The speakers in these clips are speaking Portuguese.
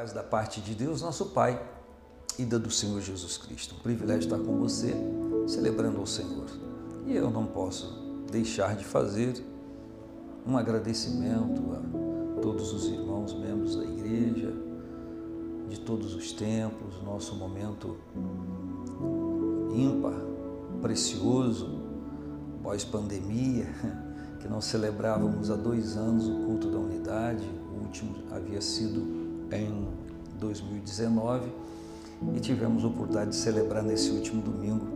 paz da parte de Deus, nosso Pai, e da do Senhor Jesus Cristo. Um privilégio estar com você, celebrando ao Senhor. E eu não posso deixar de fazer um agradecimento a todos os irmãos, membros da igreja, de todos os templos, nosso momento ímpar, precioso, pós-pandemia, que nós celebrávamos há dois anos o culto da unidade, o último havia sido em 2019 e tivemos a oportunidade de celebrar nesse último domingo,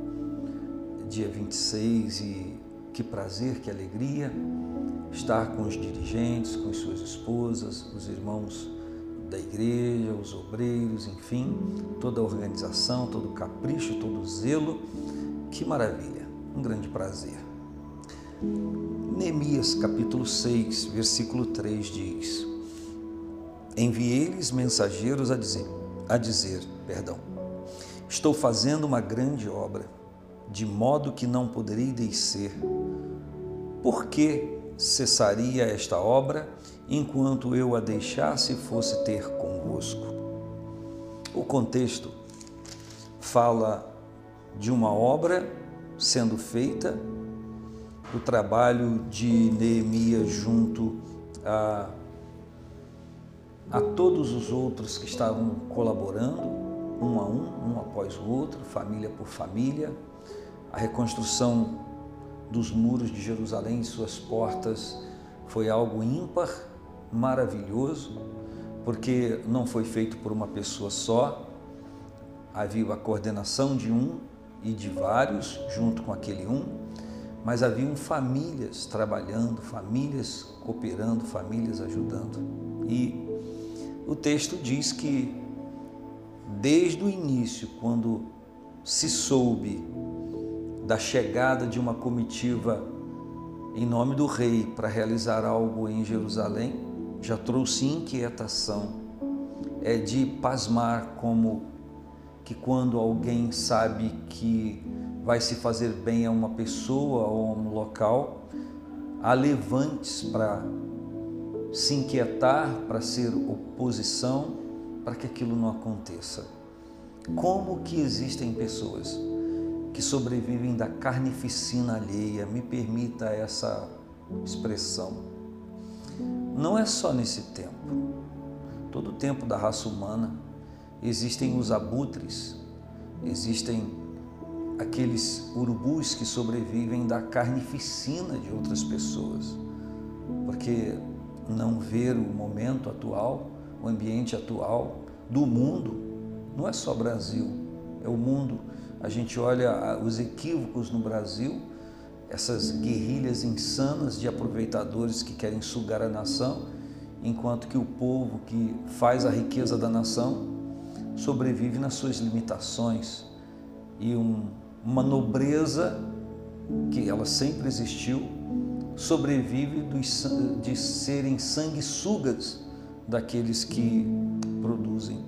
dia 26, e que prazer, que alegria estar com os dirigentes, com as suas esposas, os irmãos da igreja, os obreiros, enfim, toda a organização, todo o capricho, todo o zelo. Que maravilha, um grande prazer. Neemias capítulo 6, versículo 3 diz: Enviei-lhes mensageiros a dizer, a dizer, perdão, estou fazendo uma grande obra, de modo que não poderei descer. Por que cessaria esta obra enquanto eu a deixasse fosse ter convosco? O contexto fala de uma obra sendo feita o trabalho de Neemias junto a, a todos os outros que estavam colaborando, um a um, um após o outro, família por família, a reconstrução dos muros de Jerusalém e suas portas foi algo ímpar, maravilhoso, porque não foi feito por uma pessoa só, havia a coordenação de um e de vários junto com aquele um, mas haviam famílias trabalhando, famílias cooperando, famílias ajudando. E o texto diz que desde o início, quando se soube da chegada de uma comitiva em nome do rei para realizar algo em Jerusalém, já trouxe inquietação. É de pasmar como que quando alguém sabe que vai se fazer bem a uma pessoa ou a um local, há levantes para se inquietar, para ser oposição, para que aquilo não aconteça. Como que existem pessoas que sobrevivem da carnificina alheia? Me permita essa expressão. Não é só nesse tempo. Todo o tempo da raça humana existem os abutres, existem aqueles urubus que sobrevivem da carnificina de outras pessoas, porque não ver o momento atual, o ambiente atual do mundo, não é só Brasil, é o mundo. A gente olha os equívocos no Brasil, essas guerrilhas insanas de aproveitadores que querem sugar a nação, enquanto que o povo que faz a riqueza da nação sobrevive nas suas limitações e um uma nobreza que ela sempre existiu, sobrevive de serem sanguessugas daqueles que produzem.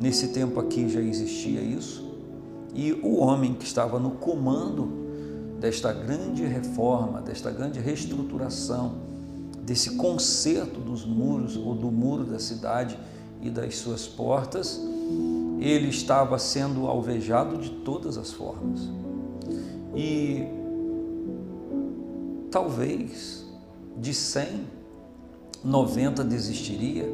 Nesse tempo aqui já existia isso, e o homem que estava no comando desta grande reforma, desta grande reestruturação, desse conserto dos muros ou do muro da cidade e das suas portas, ele estava sendo alvejado de todas as formas. E talvez de 100, 90 desistiria,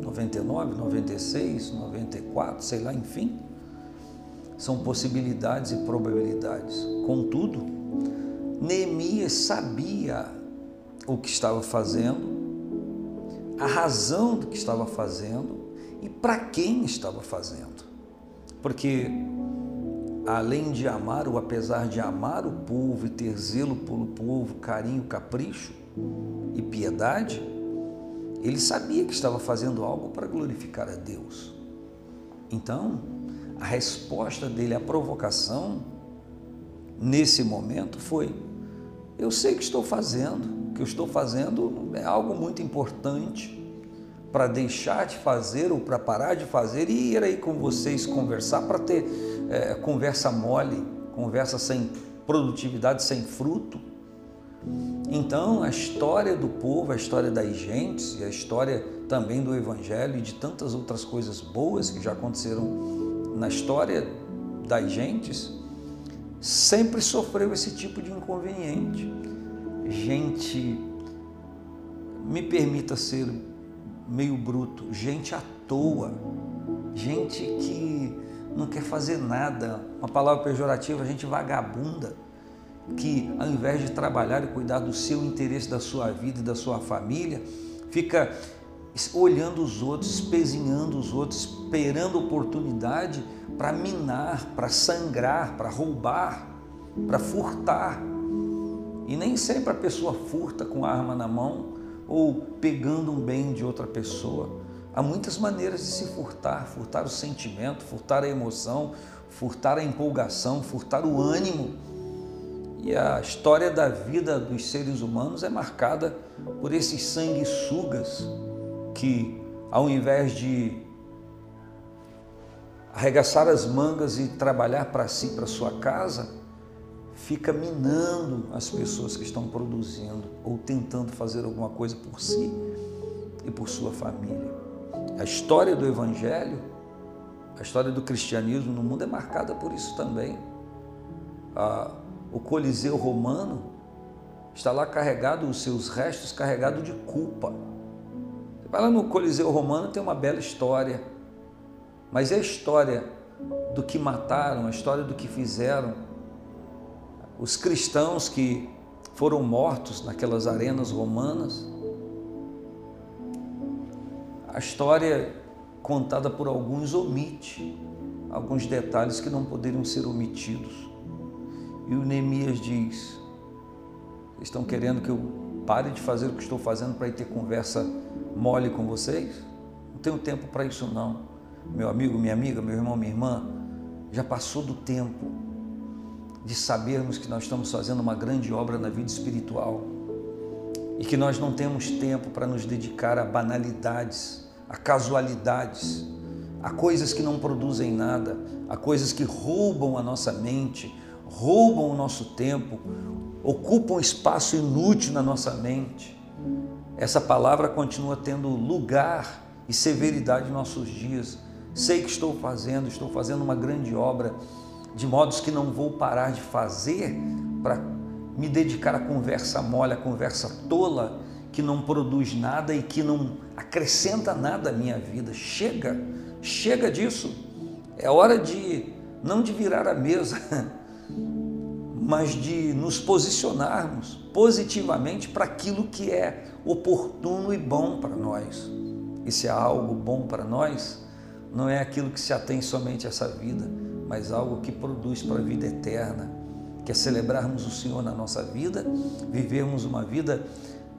99, 96, 94, sei lá, enfim. São possibilidades e probabilidades. Contudo, Neemias sabia o que estava fazendo, a razão do que estava fazendo e para quem estava fazendo. Porque além de amar, ou apesar de amar o povo e ter zelo pelo povo, carinho, capricho e piedade, ele sabia que estava fazendo algo para glorificar a Deus. Então, a resposta dele à provocação nesse momento foi: Eu sei que estou fazendo, que eu estou fazendo é algo muito importante para deixar de fazer ou para parar de fazer e ir aí com vocês conversar para ter é, conversa mole, conversa sem produtividade, sem fruto. Então, a história do povo, a história das gentes e a história também do Evangelho e de tantas outras coisas boas que já aconteceram na história das gentes, sempre sofreu esse tipo de inconveniente. Gente, me permita ser meio bruto, gente à toa, gente que não quer fazer nada, uma palavra pejorativa, gente vagabunda que ao invés de trabalhar e cuidar do seu interesse, da sua vida e da sua família, fica olhando os outros, espezinhando os outros, esperando oportunidade para minar, para sangrar, para roubar, para furtar. E nem sempre a pessoa furta com a arma na mão ou pegando um bem de outra pessoa. Há muitas maneiras de se furtar, furtar o sentimento, furtar a emoção, furtar a empolgação, furtar o ânimo e a história da vida dos seres humanos é marcada por esses sanguessugas que, ao invés de arregaçar as mangas e trabalhar para si, para sua casa, fica minando as pessoas que estão produzindo ou tentando fazer alguma coisa por si e por sua família. A história do Evangelho, a história do cristianismo no mundo é marcada por isso também. A, o Coliseu Romano está lá carregado, os seus restos carregados de culpa. Você vai lá no Coliseu Romano, tem uma bela história, mas é a história do que mataram, a história do que fizeram. Os cristãos que foram mortos naquelas arenas romanas. A história contada por alguns omite alguns detalhes que não poderiam ser omitidos. E o Neemias diz: Estão querendo que eu pare de fazer o que estou fazendo para ir ter conversa mole com vocês? Não tenho tempo para isso, não. Meu amigo, minha amiga, meu irmão, minha irmã, já passou do tempo de sabermos que nós estamos fazendo uma grande obra na vida espiritual e que nós não temos tempo para nos dedicar a banalidades, a casualidades, a coisas que não produzem nada, a coisas que roubam a nossa mente, roubam o nosso tempo, ocupam espaço inútil na nossa mente. Essa palavra continua tendo lugar e severidade em nossos dias. Sei que estou fazendo, estou fazendo uma grande obra, de modos que não vou parar de fazer para me dedicar à conversa mole, à conversa tola, que não produz nada e que não acrescenta nada à minha vida. Chega, chega disso. É hora de não de virar a mesa, mas de nos posicionarmos positivamente para aquilo que é oportuno e bom para nós. E se há algo bom para nós, não é aquilo que se atém somente a essa vida, mas algo que produz para a vida eterna, que é celebrarmos o Senhor na nossa vida, vivermos uma vida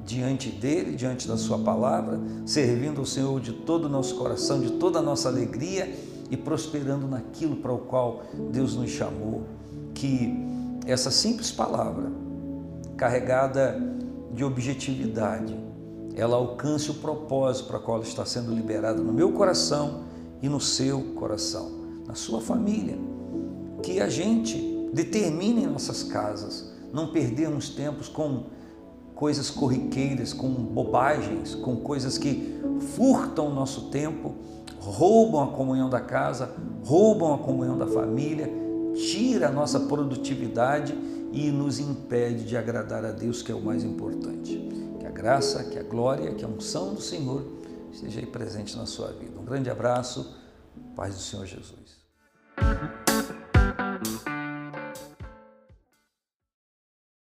diante dele, diante da sua palavra, servindo o Senhor de todo o nosso coração, de toda a nossa alegria e prosperando naquilo para o qual Deus nos chamou. Que essa simples palavra, carregada de objetividade, ela alcance o propósito para o qual está sendo liberada no meu coração e no seu coração, na sua família. Que a gente determine em nossas casas não perdermos tempos com coisas corriqueiras, com bobagens, com coisas que furtam o nosso tempo, roubam a comunhão da casa, roubam a comunhão da família tira a nossa produtividade e nos impede de agradar a Deus, que é o mais importante. Que a graça, que a glória, que a unção do Senhor esteja aí presente na sua vida. Um grande abraço, paz do Senhor Jesus.